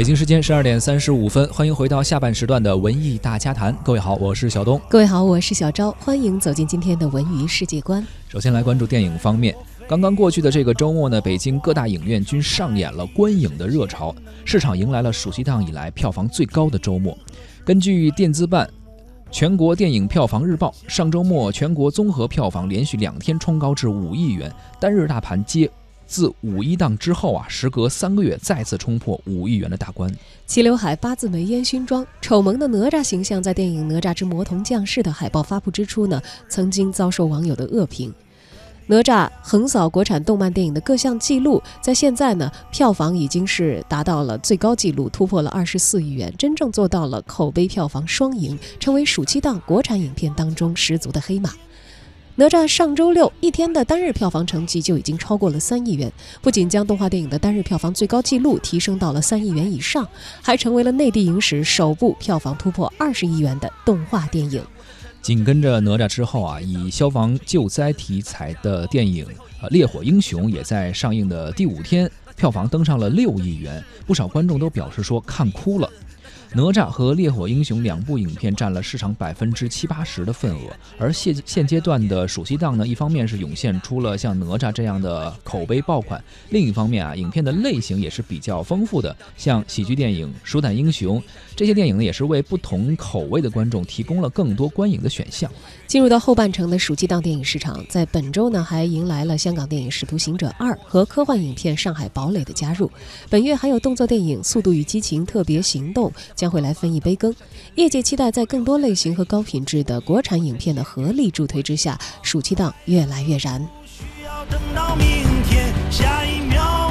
北京时间十二点三十五分，欢迎回到下半时段的文艺大家谈。各位好，我是小东。各位好，我是小昭。欢迎走进今天的文娱世界观。首先来关注电影方面，刚刚过去的这个周末呢，北京各大影院均上演了观影的热潮，市场迎来了暑期档以来票房最高的周末。根据电资办《全国电影票房日报》，上周末全国综合票房连续两天冲高至五亿元，单日大盘接。自五一档之后啊，时隔三个月再次冲破五亿元的大关。齐刘海、八字眉、烟熏妆、丑萌的哪吒形象，在电影《哪吒之魔童降世》的海报发布之初呢，曾经遭受网友的恶评。哪吒横扫国产动漫电影的各项记录，在现在呢，票房已经是达到了最高纪录，突破了二十四亿元，真正做到了口碑票房双赢，成为暑期档国产影片当中十足的黑马。哪吒上周六一天的单日票房成绩就已经超过了三亿元，不仅将动画电影的单日票房最高纪录提升到了三亿元以上，还成为了内地影史首部票房突破二十亿元的动画电影。紧跟着哪吒之后啊，以消防救灾题材的电影《呃烈火英雄》也在上映的第五天，票房登上了六亿元，不少观众都表示说看哭了。哪吒和烈火英雄两部影片占了市场百分之七八十的份额，而现现阶段的暑期档呢，一方面是涌现出了像哪吒这样的口碑爆款，另一方面啊，影片的类型也是比较丰富的，像喜剧电影、鼠胆英雄这些电影呢，也是为不同口味的观众提供了更多观影的选项。进入到后半程的暑期档电影市场，在本周呢，还迎来了香港电影《使徒行者二》和科幻影片《上海堡垒》的加入，本月还有动作电影《速度与激情：特别行动》。将会来分一杯羹，业界期待在更多类型和高品质的国产影片的合力助推之下，暑期档越来越燃。需要等到明天，下一秒。